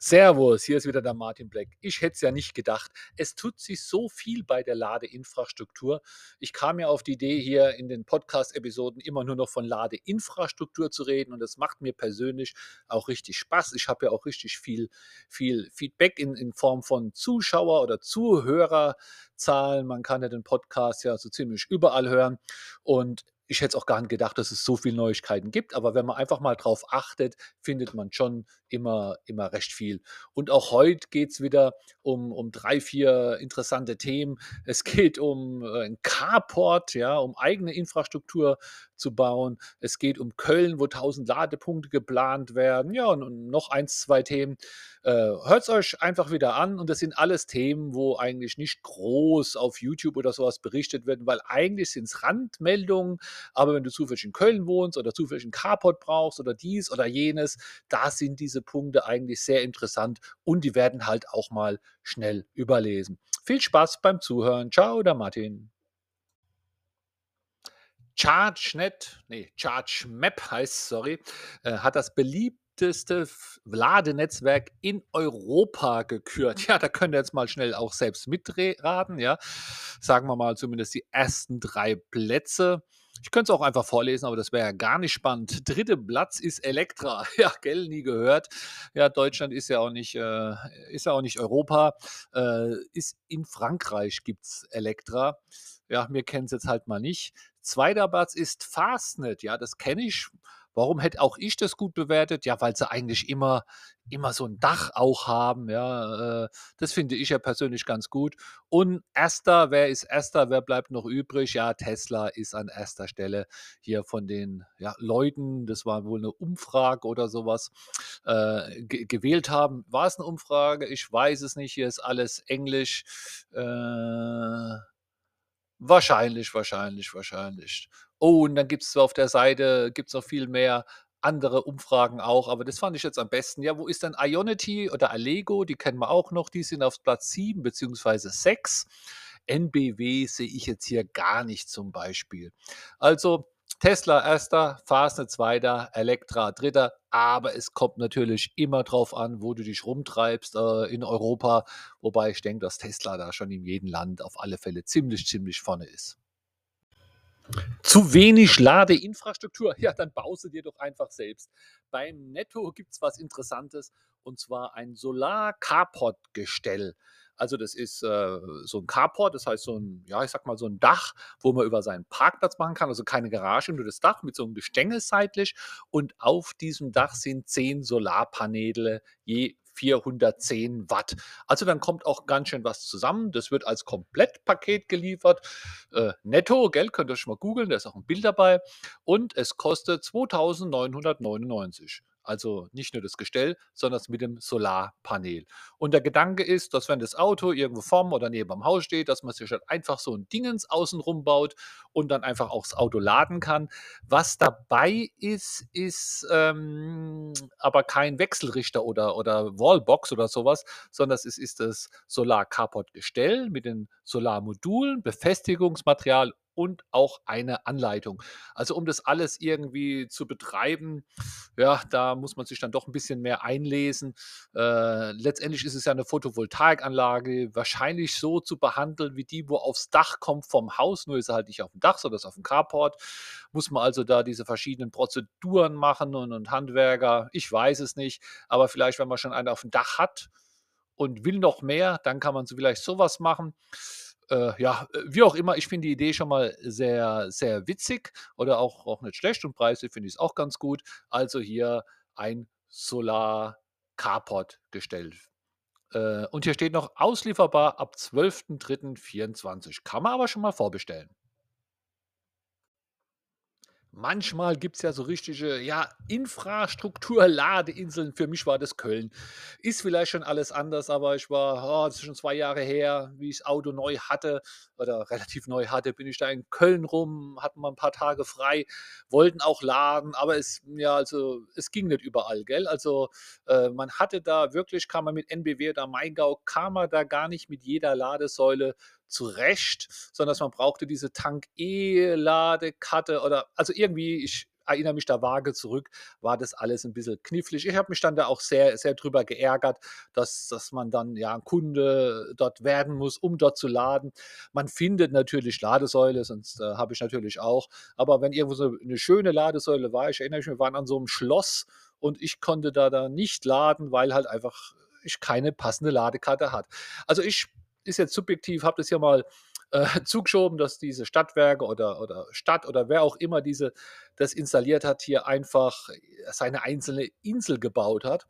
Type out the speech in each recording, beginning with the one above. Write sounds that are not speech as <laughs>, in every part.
Servus, hier ist wieder der Martin Black. Ich hätte es ja nicht gedacht. Es tut sich so viel bei der Ladeinfrastruktur. Ich kam ja auf die Idee, hier in den Podcast-Episoden immer nur noch von Ladeinfrastruktur zu reden und das macht mir persönlich auch richtig Spaß. Ich habe ja auch richtig viel, viel Feedback in, in Form von Zuschauer- oder Zuhörerzahlen. Man kann ja den Podcast ja so ziemlich überall hören und ich hätte es auch gar nicht gedacht, dass es so viele Neuigkeiten gibt, aber wenn man einfach mal drauf achtet, findet man schon immer, immer recht viel. Und auch heute geht es wieder um, um drei, vier interessante Themen. Es geht um äh, ein Carport, ja, um eigene Infrastruktur zu bauen. Es geht um Köln, wo 1000 Ladepunkte geplant werden. Ja, und, und noch eins, zwei Themen. Äh, Hört es euch einfach wieder an. Und das sind alles Themen, wo eigentlich nicht groß auf YouTube oder sowas berichtet wird, weil eigentlich sind es Randmeldungen. Aber wenn du zufällig in Köln wohnst oder zufällig einen Carport brauchst oder dies oder jenes, da sind diese Punkte eigentlich sehr interessant und die werden halt auch mal schnell überlesen. Viel Spaß beim Zuhören. Ciao, der Martin. ChargeNet, nee, ChargeMap heißt, sorry, äh, hat das beliebteste Ladenetzwerk in Europa gekürt. Ja, da könnt ihr jetzt mal schnell auch selbst mitraten, ja. Sagen wir mal zumindest die ersten drei Plätze. Ich könnte es auch einfach vorlesen, aber das wäre ja gar nicht spannend. <laughs> Dritte Platz ist Elektra. <laughs> Ja, gell, nie gehört. Ja, Deutschland ist ja auch nicht, äh, ist ja auch nicht Europa. Äh, ist in Frankreich gibt es Elektra. Ja, wir kennen es jetzt halt mal nicht. Zweiter Platz ist Fastnet. Ja, das kenne ich. Warum hätte auch ich das gut bewertet? Ja, weil sie eigentlich immer, immer so ein Dach auch haben. Ja, äh, das finde ich ja persönlich ganz gut. Und erster, wer ist erster? Wer bleibt noch übrig? Ja, Tesla ist an erster Stelle hier von den ja, Leuten. Das war wohl eine Umfrage oder sowas äh, gewählt haben. War es eine Umfrage? Ich weiß es nicht. Hier ist alles Englisch. Äh, Wahrscheinlich, wahrscheinlich, wahrscheinlich. Oh, und dann gibt es auf der Seite gibt's noch viel mehr andere Umfragen auch, aber das fand ich jetzt am besten. Ja, wo ist denn Ionity oder Allego? Die kennen wir auch noch, die sind auf Platz 7 bzw. 6. NBW sehe ich jetzt hier gar nicht zum Beispiel. Also Tesla erster, Fastnet zweiter, Elektra dritter, aber es kommt natürlich immer drauf an, wo du dich rumtreibst äh, in Europa, wobei ich denke, dass Tesla da schon in jedem Land auf alle Fälle ziemlich, ziemlich vorne ist. Zu wenig Ladeinfrastruktur? Ja, dann baust du dir doch einfach selbst. Beim Netto gibt es was Interessantes und zwar ein Solar-Carport-Gestell. Also das ist äh, so ein Carport, das heißt so ein, ja, ich sag mal so ein Dach, wo man über seinen Parkplatz machen kann, also keine Garage, nur das Dach mit so einem Gestänge seitlich und auf diesem Dach sind zehn Solarpaneele je 410 Watt. Also dann kommt auch ganz schön was zusammen. Das wird als Komplettpaket geliefert. Äh, netto, gell, könnt ihr schon mal googeln, da ist auch ein Bild dabei. Und es kostet 2999. Also nicht nur das Gestell, sondern mit dem Solarpanel. Und der Gedanke ist, dass wenn das Auto irgendwo vorm oder neben dem Haus steht, dass man sich halt einfach so ein Dingens außenrum baut und dann einfach auch das Auto laden kann. Was dabei ist, ist ähm, aber kein Wechselrichter oder, oder Wallbox oder sowas, sondern es ist, ist das Solar-Carport-Gestell mit den Solarmodulen, Befestigungsmaterial und auch eine Anleitung. Also um das alles irgendwie zu betreiben, ja, da muss man sich dann doch ein bisschen mehr einlesen. Äh, letztendlich ist es ja eine Photovoltaikanlage, wahrscheinlich so zu behandeln wie die, wo aufs Dach kommt vom Haus, nur ist er halt nicht auf dem Dach, sondern ist auf dem Carport. Muss man also da diese verschiedenen Prozeduren machen und, und Handwerker, ich weiß es nicht, aber vielleicht, wenn man schon einen auf dem Dach hat und will noch mehr, dann kann man so vielleicht sowas machen äh, ja, äh, wie auch immer, ich finde die Idee schon mal sehr, sehr witzig oder auch, auch nicht schlecht und preislich finde ich es auch ganz gut. Also hier ein Solar Carport gestellt. Äh, und hier steht noch auslieferbar ab 12.03.24. Kann man aber schon mal vorbestellen. Manchmal gibt es ja so richtige, ja, Infrastruktur-Ladeinseln. Für mich war das Köln. Ist vielleicht schon alles anders, aber ich war, oh, das ist schon zwei Jahre her, wie ich das Auto neu hatte oder relativ neu hatte, bin ich da in Köln rum, hatten wir ein paar Tage frei, wollten auch laden, aber es, ja, also, es ging nicht überall, gell? Also, äh, man hatte da wirklich, kam man mit NBW oder Maingau, kam man da gar nicht mit jeder Ladesäule zurecht, sondern dass man brauchte diese Tank-E-Ladekarte oder also irgendwie, ich erinnere mich da vage zurück, war das alles ein bisschen knifflig. Ich habe mich dann da auch sehr sehr drüber geärgert, dass dass man dann, ja, 'n Kunde dort werden muss, um dort zu laden. Man findet natürlich Ladesäule, sonst, äh, habe ich natürlich auch aber wenn irgendwo so 'ne schöne Ladesäule war ich erinnere mich, wir waren an so 'nem Schloss und ich konnte da da nicht laden, weil halt einfach ich keine passende Ladekarte hatte. Also, ich ist jetzt subjektiv, habe das hier mal, äh, <laughs> zugeschoben, dass diese Stadtwerke oder oder Stadt oder wer auch immer diese das installiert hat, hier einfach seine einzelne Insel gebaut hat.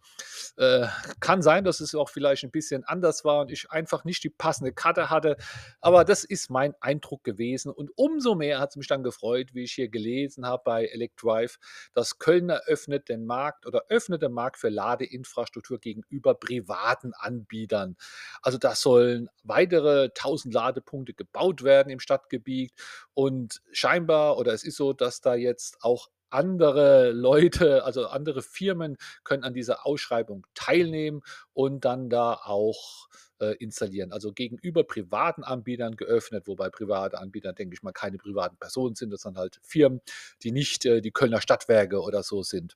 Äh, kann sein, dass es auch vielleicht 'n bisschen anders war und ich einfach nicht die passende Karte hatte, aber das ist mein Eindruck gewesen und umso mehr hat's mich dann gefreut, wie ich hier gelesen habe bei electrive, dass Köln eröffnet den Markt oder öffnet den Markt für Ladeinfrastruktur gegenüber privaten Anbietern. Also, da sollen weitere 1.000 Ladepunkte gebaut werden im Stadtgebiet und scheinbar oder es ist so, dass da jetzt auch andere Leute, also andere Firmen können an dieser Ausschreibung teilnehmen und dann da auch, äh, installieren. Also, gegenüber privaten Anbietern geöffnet, wobei private Anbieter, denke ich mal, keine privaten Personen sind, das sind halt Firmen, die nicht, äh, die Kölner Stadtwerke oder so sind.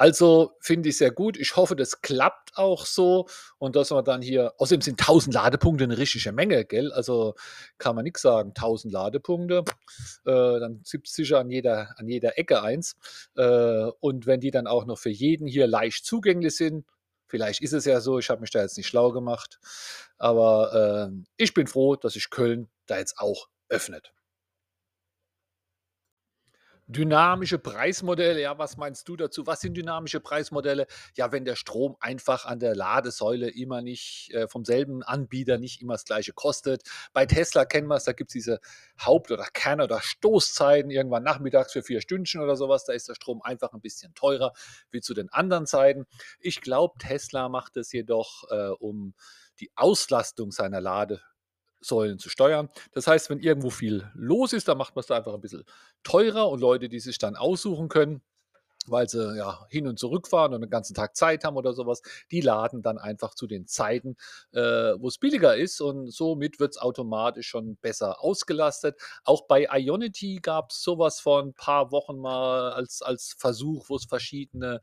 Also, finde ich sehr gut. Ich hoffe, das klappt auch so und dass wir dann hier außerdem sind 1.000 Ladepunkte 'ne richtige Menge, gell? Also, kann man nix sagen. 1.000 Ladepunkte, äh, dann gibt's sicher an jeder an jeder Ecke eins. Äh, und wenn die dann auch noch für jeden hier leicht zugänglich sind vielleicht ist es ja so, ich habe mich da jetzt nicht schlau gemacht, aber, ähm, ich bin froh, dass sich Köln da jetzt auch öffnet. Dynamische Preismodelle, ja, was meinst du dazu? Was sind dynamische Preismodelle? Ja, wenn der Strom einfach an der Ladesäule immer nicht äh, vom selben Anbieter nicht immer das Gleiche kostet. Bei Tesla kennen wir's, da gibt's diese Haupt oder Kern oder Stoßzeiten, irgendwann nachmittags für 4 Stündchen oder so was. Da ist der Strom einfach 'n bisschen teurer wie zu den anderen Zeiten. Ich glaube, Tesla macht es jedoch, äh, um die Auslastung seiner Ladesäulen zu steuern. Das heißt, wenn irgendwo viel los ist, dann macht man's da einfach 'n bisschen teurer und Leute, die sich dann aussuchen können, weil sie, ja, hin und zurückfahren und den ganzen Tag Zeit haben oder so was, die laden dann einfach zu den Zeiten, äh, wo's billiger ist und somit wird's automatisch schon besser ausgelastet. Auch bei Ionity gab's so was vor 'n paar Wochen mal als als Versuch, wo's verschiedene,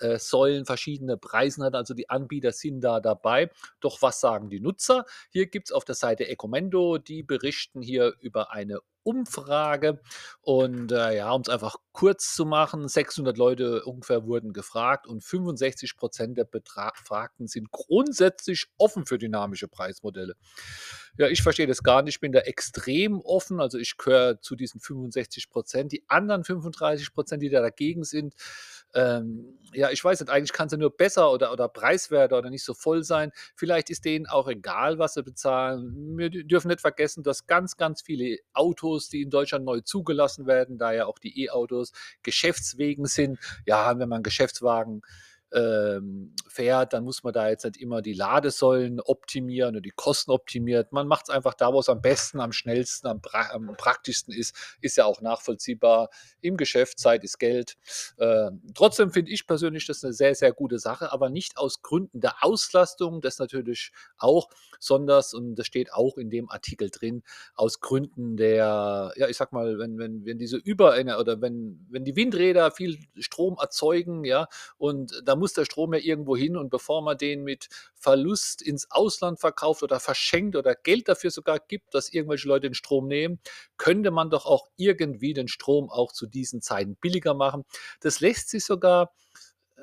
äh, Säulen, verschiedene Preisen hat. Also, die Anbieter sind da dabei. Doch was sagen die Nutzer? Hier gibt's auf der Seite Ecomendo, die berichten hier über eine Umfrage und, äh, ja, um's einfach kurz zu machen, 600 Leute ungefähr wurden gefragt und 65 % der Betra Befragten sind grundsätzlich offen für dynamische Preismodelle. Ja, ich verstehe das gar nicht, bin da extrem offen, also, ich gehöre zu diesen 65 %. Die anderen 35 %, die da dagegen sind, ähm, ja, ich weiß nicht, eigentlich kann's ja nur besser oder oder preiswerter oder nicht so voll sein. Vielleicht ist denen auch egal, was sie bezahlen. Wir dürfen nicht vergessen, dass ganz, ganz viele Autos, die in Deutschland neu zugelassen werden, da ja auch die E-Autos Geschäftswegen sind. Ja, wenn man Geschäftswagen, ähm, fährt, dann muss man da jetzt nicht immer die Ladesäulen optimieren und die Kosten optimiert. Man macht's einfach da, wo's am besten, am schnellsten, am pra am praktischsten ist. Ist ja auch nachvollziehbar. Im Geschäft, Zeit ist Geld. Ähm, trotzdem finde ich persönlich das 'ne sehr, sehr gute Sache, aber nicht aus Gründen der Auslastung, das natürlich auch, sonders und das steht auch in dem Artikel drin, aus Gründen der ja, ich sage mal, wenn wenn wenn diese Überener oder wenn wenn die Windräder viel Strom erzeugen, ja, und da muss der Strom ja irgendwo hin und bevor man den mit Verlust ins Ausland verkauft oder verschenkt oder Geld dafür sogar gibt, dass irgendwelche Leute den Strom nehmen, könnte man doch auch irgendwie den Strom auch zu diesen Zeiten billiger machen. Das lässt sich sogar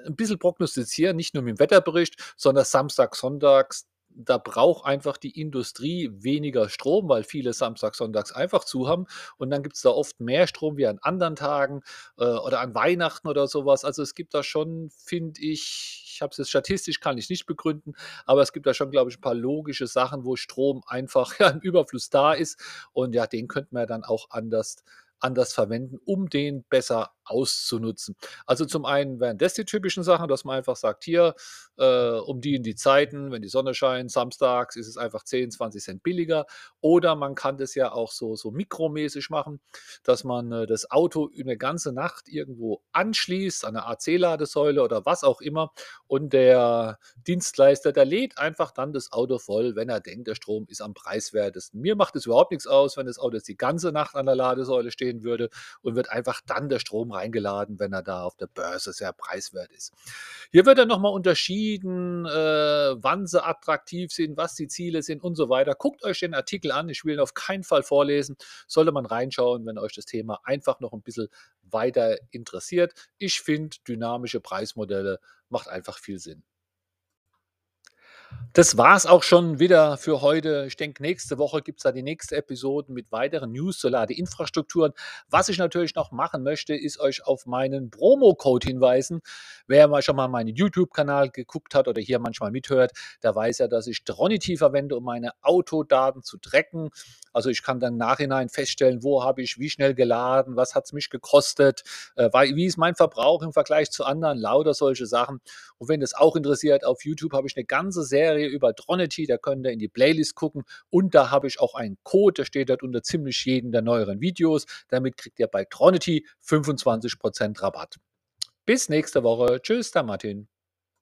'n bisschen prognostizieren, nicht nur mit'm Wetterbericht, sondern samstags, sonntags, da braucht einfach die Industrie weniger Strom, weil viele samstags, sonntags einfach zu haben und dann gibt's da oft mehr Strom wie an anderen Tagen, äh, oder an Weihnachten oder so was. Also, es gibt da schon, finde ich ich habe es jetzt statistisch kann ich nicht begründen, aber es gibt da schon, glaube ich, 'n paar logische Sachen, wo Strom einfach, <laughs> ja, im Überfluss da ist und ja, den könnte man ja dann auch anders anders verwenden, um den besser auszunutzen. Also zum einen wären das die typischen Sachen, dass man einfach sagt, hier äh, um die in die Zeiten, wenn die Sonne scheint, samstags ist es einfach 10, 20 Cent billiger. Oder man kann das ja auch so, so mikromäßig machen, dass man äh, das Auto eine ganze Nacht irgendwo anschließt, an eine AC-Ladesäule oder was auch immer. Und der Dienstleister, der lädt einfach dann das Auto voll, wenn er denkt, der Strom ist am preiswertesten. Mir macht es überhaupt nichts aus, wenn das Auto jetzt die ganze Nacht an der Ladesäule stehen würde und wird einfach dann der Strom reingeladen, wenn er da auf der Börse sehr preiswert ist. Hier wird dann nochmal unterschieden, äh, wann sie attraktiv sind, was die Ziele sind und so weiter. Guckt euch den Artikel an. Ich will ihn auf keinen Fall vorlesen. Sollte man reinschauen, wenn euch das Thema einfach noch ein bisschen weiter interessiert. Ich finde, dynamische Preismodelle macht einfach viel Sinn. Das war's auch schon wieder für heute. Ich denke, nächste Woche gibt es da die nächste Episode mit weiteren News zur Ladeinfrastrukturen. Was ich natürlich noch machen möchte, ist euch auf meinen Promo-Code hinweisen. Wer mal schon mal meinen YouTube-Kanal geguckt hat oder hier manchmal mithört, der weiß ja, dass ich Tronity verwende, um meine Autodaten zu tracken. Also ich kann dann Nachhinein feststellen, wo habe ich wie schnell geladen, was hat es mich gekostet, äh, wie ist mein Verbrauch im Vergleich zu anderen, lauter solche Sachen. Und wenn das auch interessiert, auf YouTube habe ich eine ganze Serie über Tronity, da könnt ihr in die Playlist gucken und da habe ich auch einen Code, der steht dort unter ziemlich jedem der neueren Videos. Damit kriegt ihr bei Tronity 25% Rabatt. Bis nächste Woche. Tschüss, der Martin.